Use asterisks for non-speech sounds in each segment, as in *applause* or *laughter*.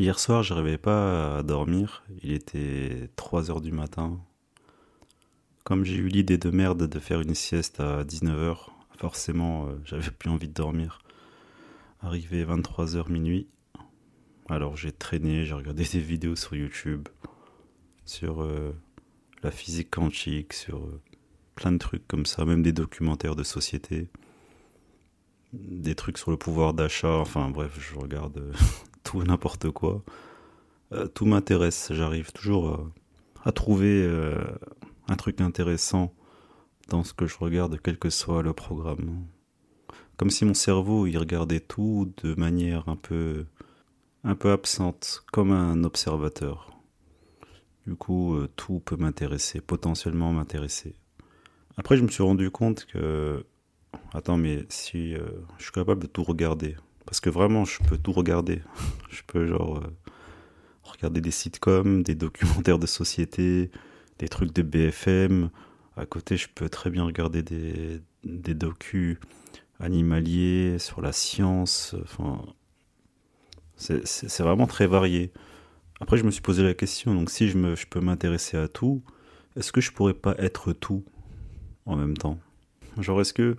Hier soir, je n'arrivais pas à dormir. Il était 3 heures du matin. Comme j'ai eu l'idée de merde de faire une sieste à 19h, forcément, euh, j'avais plus envie de dormir. Arrivé 23h minuit. Alors j'ai traîné, j'ai regardé des vidéos sur YouTube, sur euh, la physique quantique, sur euh, plein de trucs comme ça, même des documentaires de société, des trucs sur le pouvoir d'achat, enfin bref, je regarde tout n'importe quoi. Euh, tout m'intéresse. J'arrive toujours euh, à trouver euh, un truc intéressant dans ce que je regarde, quel que soit le programme. Comme si mon cerveau il regardait tout de manière un peu un peu absente, comme un observateur. Du coup, tout peut m'intéresser, potentiellement m'intéresser. Après, je me suis rendu compte que attends, mais si je suis capable de tout regarder, parce que vraiment, je peux tout regarder. *laughs* je peux genre euh, regarder des sitcoms, des documentaires de société, des trucs de BFM. À côté, je peux très bien regarder des, des docus animaliers sur la science. Enfin, c'est vraiment très varié. Après, je me suis posé la question, donc si je, peux m'intéresser à tout, est-ce que je pourrais pas être tout en même temps? Genre, est-ce que,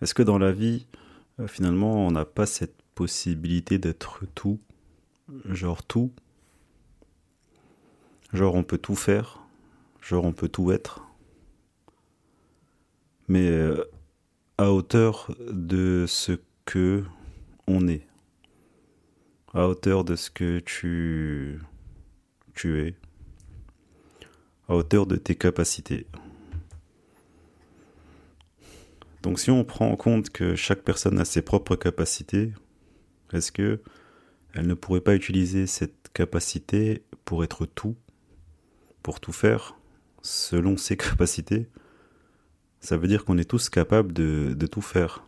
est-ce que dans la vie, finalement, on n'a pas cette possibilité d'être tout, genre tout. Genre on peut tout faire, genre on peut tout être. Mais euh, à hauteur de ce que on est. À hauteur de ce que tu tu es. À hauteur de tes capacités. Donc si on prend en compte que chaque personne a ses propres capacités, est-ce que elle ne pourrait pas utiliser cette capacité pour être tout, pour tout faire, selon ses *laughs* capacités? Ça veut dire qu'on est tous capables de, tout faire.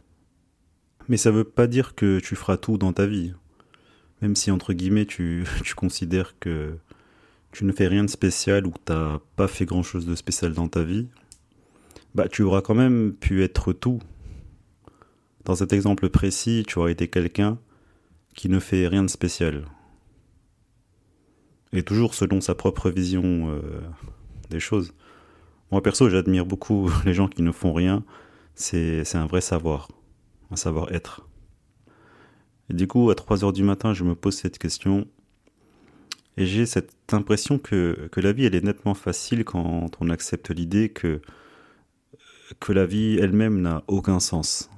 Mais ça ne veut pas dire que tu feras tout dans ta vie. Même si, entre guillemets, tu, *laughs* tu considères que tu ne fais rien de spécial ou que tu n'as pas fait grand-chose de spécial dans ta vie, bah, tu auras quand même pu être tout. Dans cet exemple précis, tu auras été quelqu'un qui ne fait rien de spécial. Et toujours selon sa propre vision euh, des choses. Moi perso, j'admire beaucoup *laughs* les gens qui ne font rien. C'est un vrai savoir, un savoir-être. Et du coup, à 3 heures du matin, je me pose cette question. Et j'ai cette impression que la vie, elle est nettement facile quand on accepte l'idée que que la vie elle-même n'a aucun sens,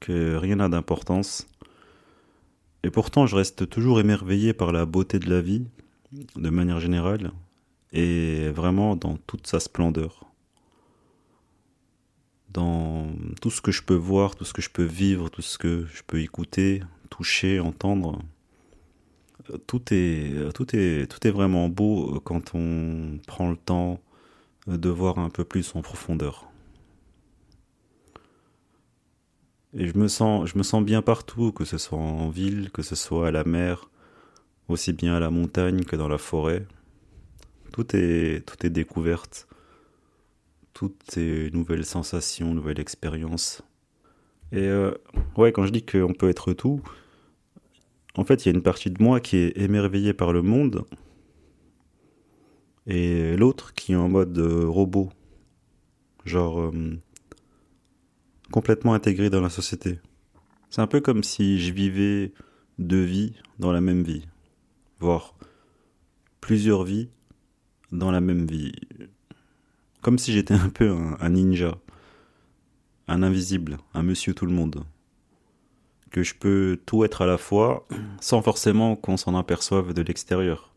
que rien n'a d'importance. Et pourtant, je reste toujours émerveillé par la beauté de la vie, de manière générale, et vraiment dans toute sa splendeur. Dans tout ce que je peux voir, tout ce que je peux vivre, tout ce que je peux écouter, toucher, entendre. Tout est, tout est, tout est vraiment beau quand on prend le temps de voir un peu plus en profondeur. Et je me sens, bien partout, que ce soit en ville, que ce soit à la mer, aussi bien à la montagne que dans la forêt. Tout est, tout est découverte. Tout est nouvelle sensation, nouvelle expérience. Et euh, ouais, quand je dis qu'on peut être tout, en fait, il y a une partie de moi qui est émerveillée par le monde et l'autre qui est en mode euh, robot. Genre, euh, complètement intégré dans la société. C'est un peu comme si je vivais deux vies dans la même vie, voire plusieurs vies dans la même vie. Comme si j'étais un peu un, ninja, un invisible, un monsieur tout le monde. Que je peux tout être à la fois sans forcément qu'on s'en aperçoive de l'extérieur.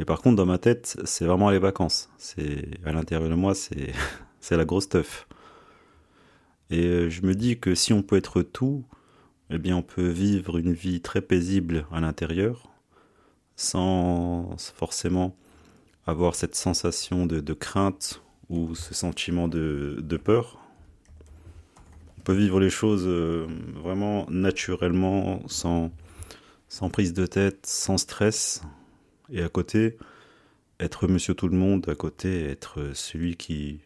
Et par contre, dans ma tête, c'est vraiment les vacances. C'est à l'intérieur de moi, c'est *laughs* c'est la grosse teuf. Et euh, je me dis que si on peut être tout, eh bien, on peut vivre une vie très paisible à l'intérieur, sans forcément avoir cette sensation de, crainte ou ce sentiment de, peur. On peut vivre les choses euh, vraiment naturellement, sans prise de tête, sans stress, et à côté, être monsieur tout le monde, à côté, être celui qui,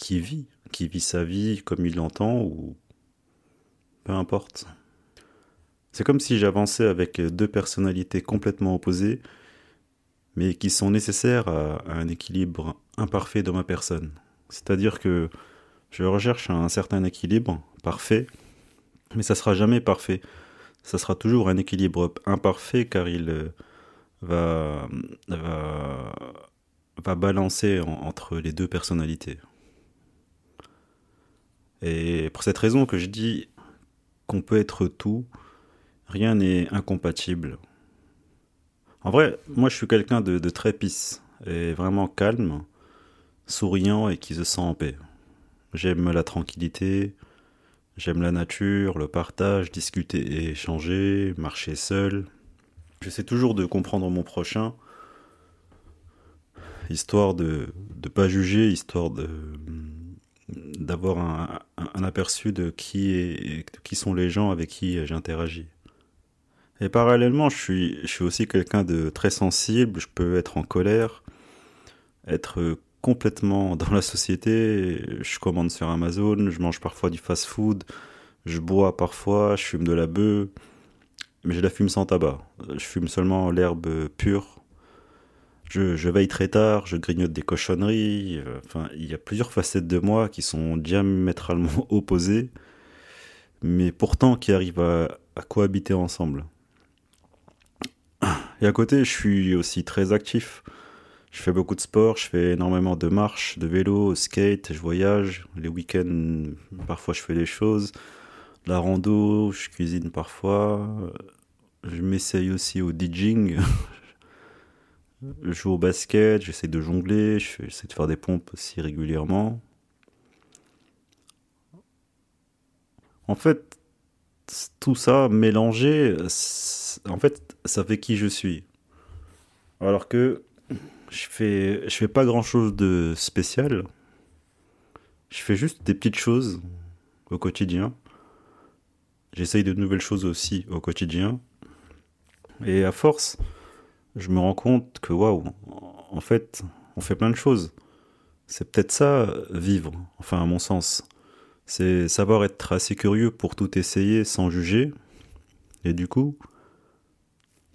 qui vit, qui vit sa vie comme il l'entend, ou peu importe. C'est comme si j'avançais avec deux personnalités complètement opposées, mais qui sont nécessaires à, un équilibre imparfait dans ma personne. C'est-à-dire que je recherche un certain équilibre parfait, mais ça sera jamais parfait. Ça sera toujours un équilibre imparfait car il va, va, va balancer entre les deux personnalités. Et pour cette raison que je dis qu'on peut être tout, rien n'est incompatible. En vrai, moi je suis quelqu'un de, très pisse et vraiment calme, souriant et qui se sent en paix. J'aime la tranquillité, j'aime la nature, le partage, discuter et échanger, marcher seul, J'essaie toujours de comprendre mon prochain, histoire de ne pas juger, histoire de d'avoir un, aperçu de qui, qui sont les gens avec qui j'interagis. Et parallèlement, je suis, je suis aussi quelqu'un de très sensible, je peux être en colère, être complètement dans la société, je commande sur Amazon, je mange parfois du fast-food, je bois parfois, je fume de la bœuf, mais je la fume sans tabac. Je fume seulement l'herbe pure. Je, veille très tard, je grignote des cochonneries. Euh, enfin, il y a plusieurs facettes de moi qui sont diamétralement *laughs* opposées, mais pourtant qui arrivent à, à cohabiter ensemble. Et à côté, je suis aussi très actif. Je fais beaucoup de sport, je fais énormément de marches, de vélo, skate, je voyage. Les week-ends, parfois je fais des choses la rando, je cuisine parfois. Je m'essaye aussi au DJing. *laughs* je joue au basket, j'essaie de jongler, j'essaie de faire des pompes aussi régulièrement. En fait, tout ça mélangé, en fait, ça fait qui je suis. Alors que je fais, je fais pas grand chose de spécial. Je fais juste des petites choses au quotidien. J'essaye de nouvelles choses aussi au quotidien. Et à force, je me rends compte que waouh, en fait, on fait plein de choses. C'est peut-être ça, vivre, enfin à mon sens. C'est savoir être assez curieux pour tout essayer sans juger. Et du coup,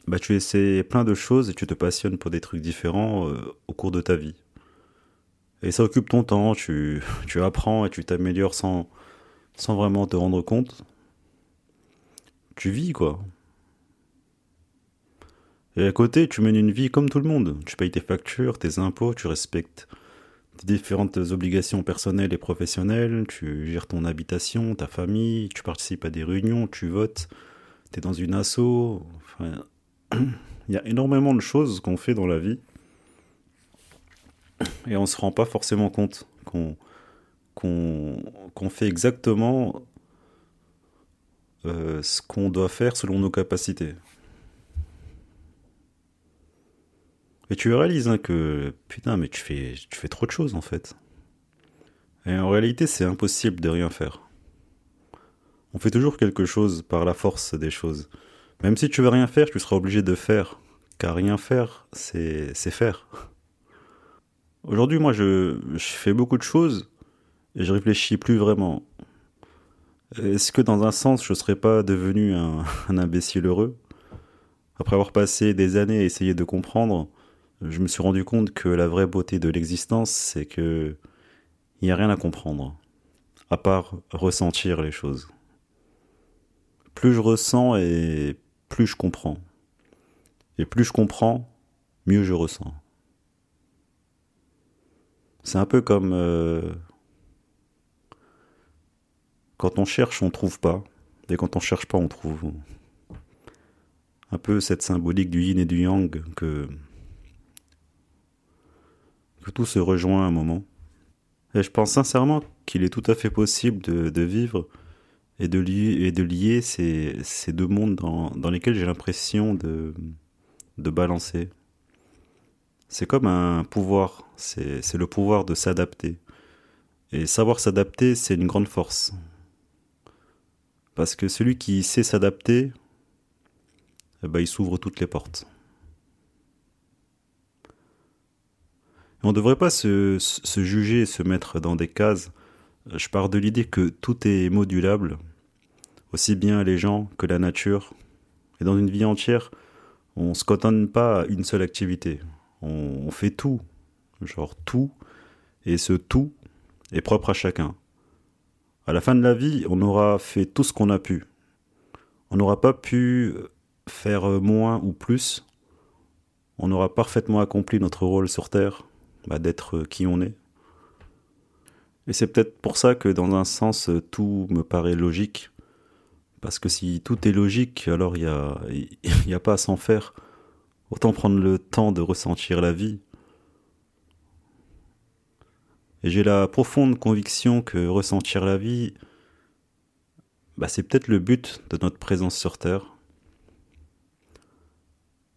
bah, tu essaies plein de choses et tu te passionnes pour des trucs différents euh, au cours de ta vie. Et ça occupe ton temps, tu, *laughs* tu apprends et tu t'améliores sans vraiment te rendre compte tu vis, quoi. Et à côté, tu mènes une vie comme tout le monde. Tu payes tes factures, tes impôts, tu respectes tes différentes obligations personnelles et professionnelles, tu gères ton habitation, ta famille, tu participes à des réunions, tu votes, tu es dans une asso. *clears throat* Il y a énormément de choses qu'on fait dans la vie et on se rend pas forcément compte qu'on qu'on fait exactement euh, ce qu'on doit faire selon nos capacités. Et tu réalises hein, que putain, mais tu fais, trop de choses en fait. Et en réalité, c'est impossible de rien faire. On fait toujours quelque chose par la force des choses. Même si tu veux rien faire, tu seras obligé de faire. Car rien faire, c'est faire. Aujourd'hui, moi, je, fais beaucoup de choses et je réfléchis plus vraiment. Est-ce que dans un sens, je ne serais pas devenu un, *laughs* imbécile heureux? Après avoir passé des années à essayer de comprendre, je me suis rendu compte que la vraie beauté de l'existence, c'est que il n'y a rien à comprendre, à part ressentir les choses. Plus je ressens et plus je comprends. Et plus je comprends, mieux je ressens. C'est un peu comme euh, quand on cherche, on trouve pas. Et quand on cherche pas, on trouve. Un peu cette symbolique du yin et du yang que tout se rejoint à un moment. Et je pense sincèrement qu'il est tout à fait possible de, vivre et de lier, ces, deux mondes dans, lesquels j'ai l'impression de, de balancer. C'est comme un pouvoir, c'est le pouvoir de s'adapter. Et savoir s'adapter, c'est une grande force. Parce que celui qui sait s'adapter, eh ben, il s'ouvre toutes les portes. On ne devrait pas se, se juger se mettre dans des cases. Je pars de l'idée que tout est modulable, aussi bien les gens que la nature. Et dans une vie entière, on ne se cotonne pas à une seule activité. On, fait tout, genre tout, et ce tout est propre à chacun. À la fin de la vie, on aura fait tout ce qu'on a pu. On n'aura pas pu faire moins ou plus. On aura parfaitement accompli notre rôle sur Terre, bah, d'être qui on est. Et c'est peut-être pour ça que dans un sens, tout me paraît logique. Parce que si tout est logique, alors il n'y *laughs* a pas à s'en faire. Autant prendre le temps de ressentir la vie. Et j'ai la profonde conviction que ressentir la vie, bah, c'est peut-être le but de notre présence sur Terre.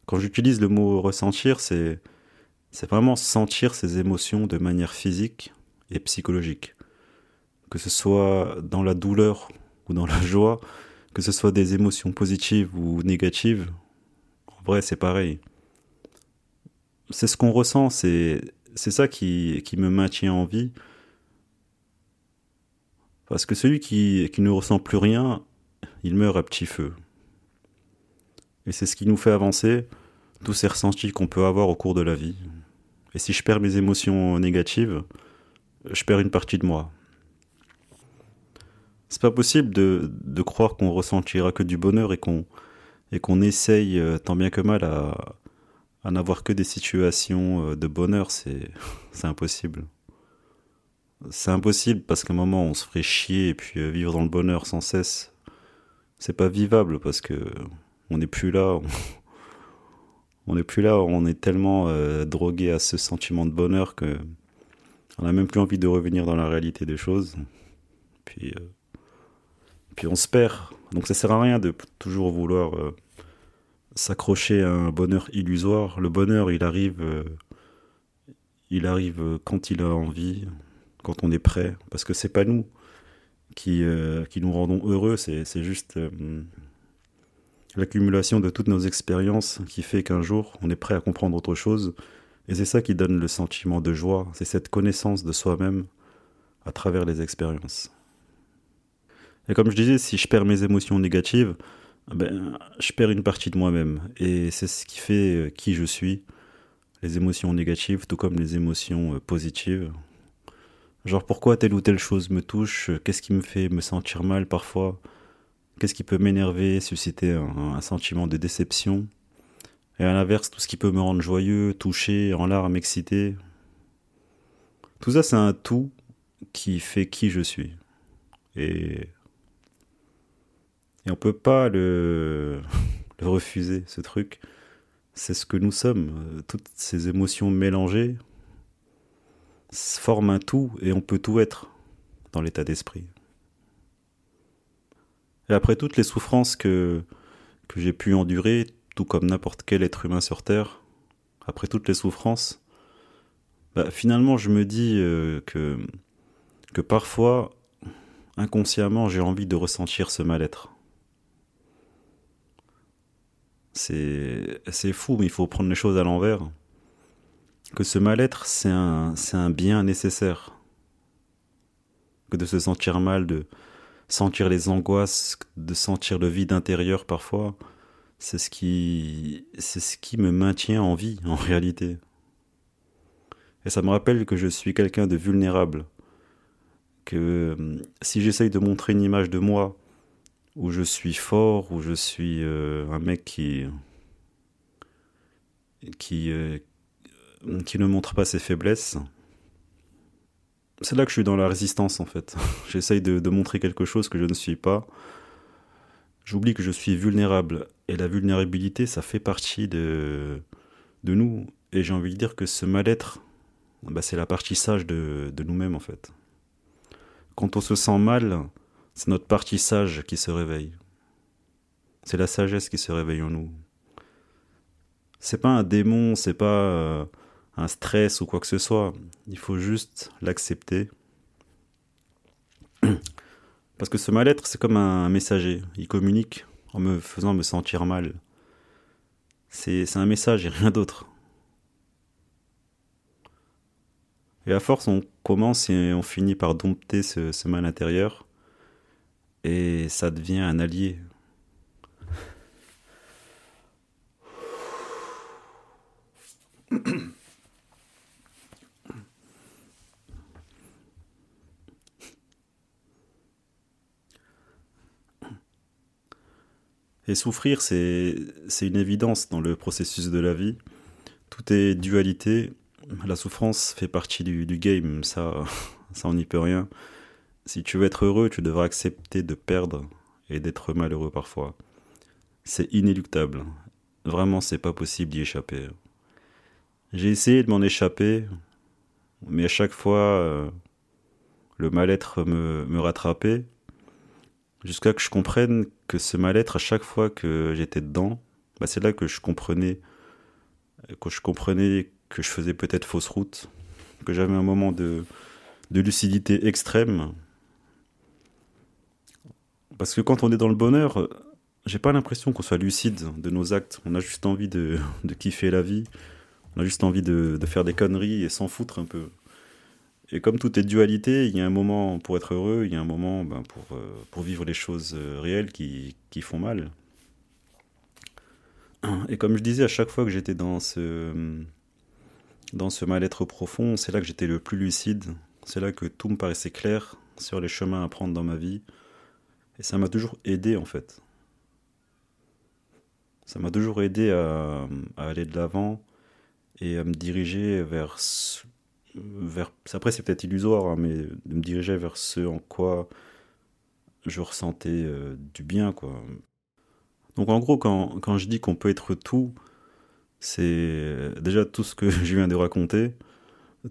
Quand j'utilise le mot ressentir, c'est, c'est vraiment sentir ses émotions de manière physique et psychologique. Que ce soit dans la douleur ou dans la joie, que ce soit des émotions positives ou négatives, en vrai c'est pareil. C'est ce qu'on ressent, c'est, c'est ça qui, qui me maintient en vie. Parce que celui qui, qui ne ressent plus rien, il meurt à petit feu. Et c'est ce qui nous fait avancer, tous ces ressentis qu'on peut avoir au cours de la vie. Et si je perds mes émotions négatives, je perds une partie de moi. C'est pas possible de, de croire qu'on ressentira que du bonheur et qu'on et qu'on essaye euh, tant bien que mal à, à n'avoir que des situations euh, de bonheur, c'est *laughs* impossible. C'est impossible parce qu'à un moment on se ferait chier et puis euh, vivre dans le bonheur sans cesse, c'est pas vivable parce que on n'est plus là. N'est plus là, on est tellement drogué à ce sentiment de bonheur que on n'a même plus envie de revenir dans la réalité des choses. Puis puis on se perd. Donc ça sert à rien de toujours vouloir euh, s'accrocher à un bonheur illusoire. Le bonheur, il arrive, euh, il arrive quand il a envie, quand on est prêt, parce que c'est pas nous qui, euh, qui nous rendons heureux, c'est juste l'accumulation de toutes nos expériences qui fait qu'un jour on est prêt à comprendre autre chose. Et c'est ça qui donne le sentiment de joie, c'est cette connaissance de soi-même à travers les expériences. Et comme je disais, si je perds mes émotions négatives, ben, je perds une partie de moi-même. Et c'est ce qui fait euh, qui je suis. Les émotions négatives, tout comme les émotions euh, positives. Genre pourquoi telle ou telle chose me touche, qu'est-ce qui me fait me sentir mal parfois, qu'est-ce qui peut m'énerver, susciter un, sentiment de déception? Et à l'inverse, tout ce qui peut me rendre joyeux, touché, en larmes, excité. Tout ça, c'est un tout qui fait qui je suis. Et et on peut pas le, *laughs* le refuser, ce truc. C'est ce que nous sommes. Toutes ces émotions mélangées forment un tout et on peut tout être dans l'état d'esprit. Et après toutes les souffrances que, j'ai pu endurer, tout comme n'importe quel être humain sur Terre, après toutes les souffrances, bah, finalement je me dis euh, que, que parfois, inconsciemment, j'ai envie de ressentir ce mal-être. C'est fou, mais il faut prendre les choses à l'envers. Que ce mal-être, c'est un, un bien nécessaire. Que de se sentir mal, de sentir les angoisses, de sentir le vide intérieur parfois, c'est ce qui, c'est ce qui me maintient en vie, en réalité. Et ça me rappelle que je suis quelqu'un de vulnérable. Que si j'essaye de montrer une image de moi où je suis fort, où je suis euh, un mec qui qui euh, qui ne montre pas ses faiblesses. C'est là que je suis dans la résistance en fait. *laughs* J'essaye de, montrer quelque chose que je ne suis pas. J'oublie que je suis vulnérable et la vulnérabilité, ça fait partie de de nous. Et j'ai envie de dire que ce mal-être, bah, c'est la partie sage de, de nous-mêmes en fait. Quand on se sent mal, c'est notre partie sage qui se réveille. C'est la sagesse qui se réveille en nous. C'est pas un démon, c'est pas euh, un stress ou quoi que ce soit. Il faut juste l'accepter. *clears throat* Parce que ce mal-être, c'est comme un messager. Il communique en me faisant me sentir mal. C'est un message et rien d'autre. Et à force, on commence et on finit par dompter ce, ce mal intérieur. Et ça devient un allié. *clears throat* Et souffrir, c'est une évidence dans le processus de la vie. Tout est dualité. La souffrance fait partie du, game, ça, ça on n'y peut rien. Si tu veux être heureux, tu devras accepter de perdre et d'être malheureux parfois. C'est inéluctable. Vraiment, c'est pas possible d'y échapper. J'ai essayé de m'en échapper, mais à chaque fois, euh, le mal-être me rattrapait, jusqu'à que je comprenne que ce mal-être, à chaque fois que j'étais dedans, bah c'est là que je comprenais, que je comprenais que je faisais peut-être fausse route, que j'avais un moment de, lucidité extrême. Parce que quand on est dans le bonheur, j'ai pas l'impression qu'on soit lucide de nos actes. On a juste envie de, de kiffer la vie, on a juste envie de, de faire des conneries et s'en foutre un peu. Et comme tout est dualité, il y a un moment pour être heureux, il y a un moment ben, pour, euh, pour vivre les choses euh, réelles qui, qui font mal. Et comme je disais, à chaque fois que j'étais dans ce, dans ce mal-être profond, c'est là que j'étais le plus lucide, c'est là que tout me paraissait clair sur les chemins à prendre dans ma vie. Et ça m'a toujours aidé en fait. Ça m'a toujours aidé à, à aller de l'avant, et à me diriger vers, vers après c'est peut-être illusoire hein, mais de me diriger vers ce en quoi je ressentais euh, du bien quoi. Donc en gros quand, quand je dis qu'on peut être tout c'est déjà tout ce que *laughs* je viens de raconter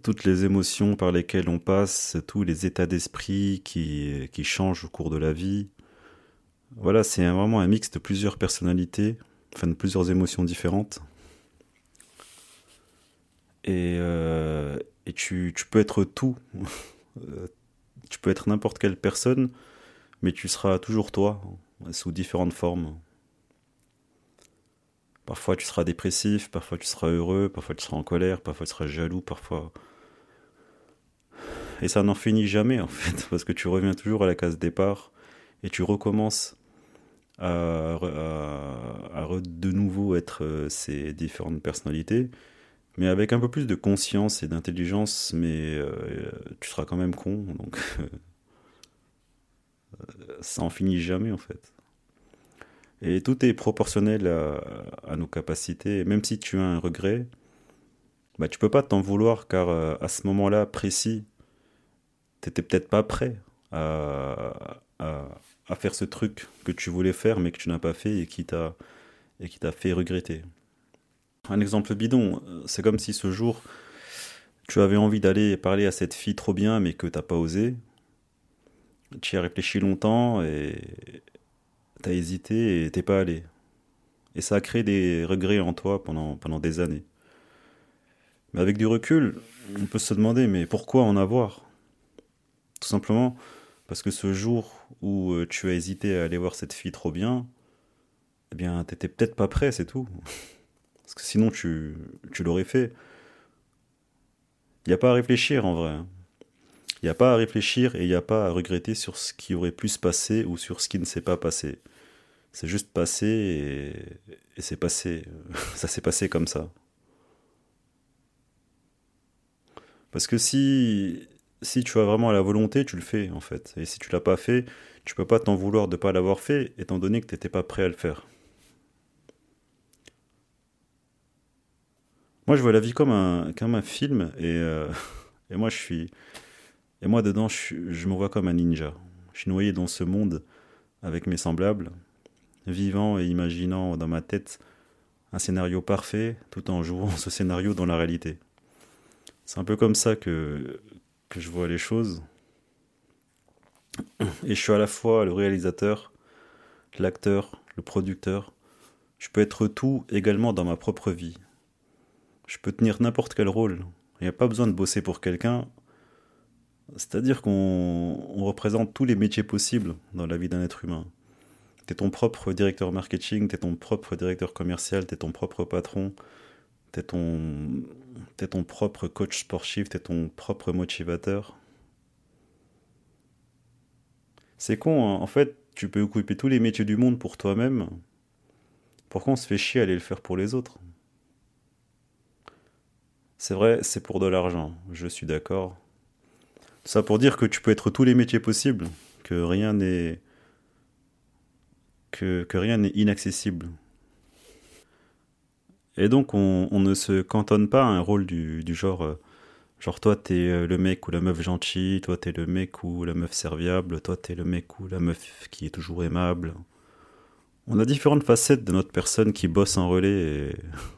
toutes les émotions par lesquelles on passe tous les états d'esprit qui, qui changent au cours de la vie voilà c'est vraiment un mix de plusieurs personnalités enfin de plusieurs émotions différentes. Et, euh, tu, peux être tout. tu peux être n'importe quelle personne, mais tu seras toujours toi, sous différentes formes. Parfois tu seras dépressif, parfois tu seras heureux, parfois tu seras en colère, parfois tu seras jaloux, parfois... Et ça n'en finit jamais en fait, parce que tu reviens toujours à la case départ et tu recommences à de nouveau être euh, ces différentes personnalités mais avec un peu plus de conscience et d'intelligence, mais euh, tu seras quand même con, donc ça en finit jamais en fait. Et tout est proportionnel à, nos capacités, même si tu as un regret, bah, tu peux pas t'en vouloir car euh, à ce moment-là précis, t'étais peut-être pas prêt à, à, à, faire ce truc que tu voulais faire mais que tu n'as pas fait et qui t'a et qui t'a fait regretter. Un exemple bidon, c'est comme si ce jour, tu avais envie d'aller parler à cette fille trop bien, mais que t'as pas osé. Tu as réfléchi longtemps et t'as hésité et t'es pas allé. Et ça a créé des regrets en toi pendant, pendant des années. Mais avec du recul, on peut se demander, mais pourquoi en avoir? Tout simplement parce que ce jour où euh, tu as hésité à aller voir cette fille trop bien, eh bien, t'étais peut-être pas prêt, c'est tout. Parce que sinon, tu, l'aurais fait. Il n'y a pas à réfléchir en vrai. Il n'y a pas à réfléchir et il n'y a pas à regretter sur ce qui aurait pu se passer ou sur ce qui ne s'est pas passé. C'est juste passé et, et c'est passé. *laughs* Ça s'est passé comme ça. Parce que si, si tu as vraiment la volonté, tu le fais en fait. Et si tu l'as pas fait, tu peux pas t'en vouloir de ne pas l'avoir fait, étant donné que tu n'étais pas prêt à le faire. Moi, je vois la vie comme un, comme un film et, euh, *laughs* et moi, je suis. Et moi, dedans, je, je me vois comme un ninja. Je suis noyé dans ce monde avec mes semblables, vivant et imaginant dans ma tête un scénario parfait tout en jouant *laughs* ce scénario dans la réalité. C'est un peu comme ça que, que je vois les choses. Et je suis à la fois le réalisateur, l'acteur, le producteur. Je peux être tout également dans ma propre vie. Je peux tenir n'importe quel rôle. Il n'y a pas besoin de bosser pour quelqu'un. C'est-à-dire qu'on représente tous les métiers possibles dans la vie d'un être humain. T'es ton propre directeur marketing, t'es ton propre directeur commercial, t'es ton propre patron, t'es ton, es ton propre coach sportif, t'es ton propre motivateur. C'est con, hein. en fait, tu peux occuper tous les métiers du monde pour toi-même. Pourquoi on se fait chier à aller le faire pour les autres? C'est vrai, c'est pour de l'argent, je suis d'accord. Ça pour dire que tu peux être tous les métiers possibles, que rien n'est que, rien n'est inaccessible. Et donc on, ne se cantonne pas à un rôle du, du genre euh, genre toi t'es euh, le mec ou la meuf gentille, toi t'es le mec ou la meuf serviable, toi t'es le mec ou la meuf qui est toujours aimable. On a différentes facettes de notre personne qui bosse en relais et, *laughs*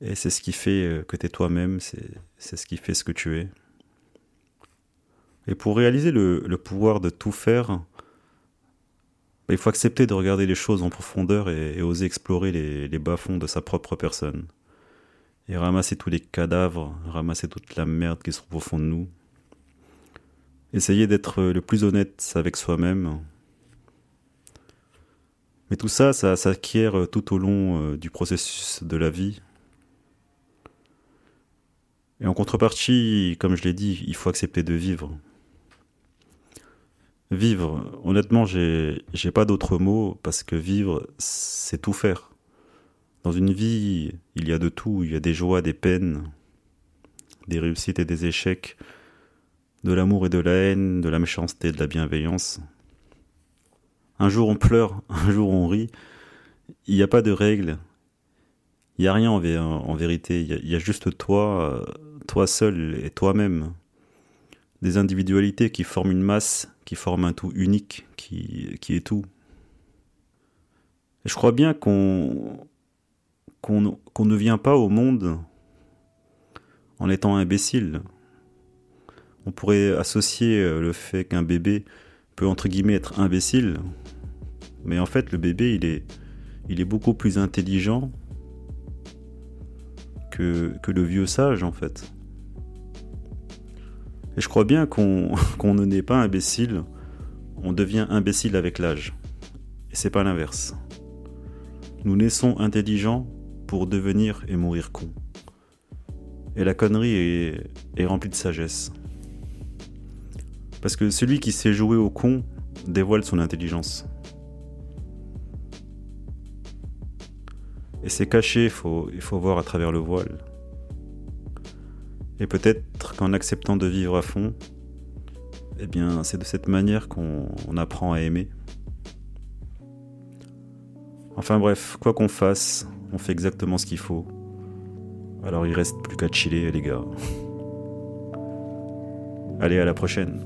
et c'est ce qui fait euh, que t'es toi-même, c'est ce qui fait ce que tu es. Et pour réaliser le, pouvoir de tout faire, bah, il faut accepter de regarder les choses en profondeur et, et oser explorer les, les bas-fonds de sa propre personne. Et ramasser tous les cadavres, ramasser toute la merde qui se trouve au fond de nous. Essayer d'être le plus honnête avec soi-même. Mais tout ça, ça s'acquiert tout au long euh, du processus de la vie. Et en contrepartie, comme je l'ai dit, il faut accepter de vivre. Vivre, honnêtement, j'ai pas d'autre mot parce que vivre, c'est tout faire. Dans une vie, il y a de tout, il y a des joies, des peines, des réussites et des échecs, de l'amour et de la haine, de la méchanceté et de la bienveillance. Un jour on pleure, *laughs* un jour on rit. Il n'y a pas de règles. Il n'y a rien en, en vérité. Il y, a, il y, a, juste toi, toi seul et toi-même. Des individualités qui forment une masse qui forme un tout unique, qui, est tout. Je crois bien qu'on qu'on qu ne vient pas au monde en étant imbécile. On pourrait associer euh, le fait qu'un bébé peut entre guillemets être imbécile, mais en fait le bébé il est, il est beaucoup plus intelligent que, que le vieux sage en fait. Et je crois bien qu'on *laughs* qu ne naît pas imbécile, on devient imbécile avec l'âge. Et c'est pas l'inverse. Nous naissons intelligents pour devenir et mourir cons. Et la connerie est, remplie de sagesse. Parce que celui qui sait jouer au con dévoile son intelligence. Et c'est caché, il faut voir à travers le voile. Et peut-être qu'en acceptant de vivre à fond, eh bien, c'est de cette manière qu'on apprend à aimer. Enfin bref, quoi qu'on fasse, on fait exactement ce qu'il faut. Alors il reste plus qu'à chiller, les gars. Allez, à la prochaine.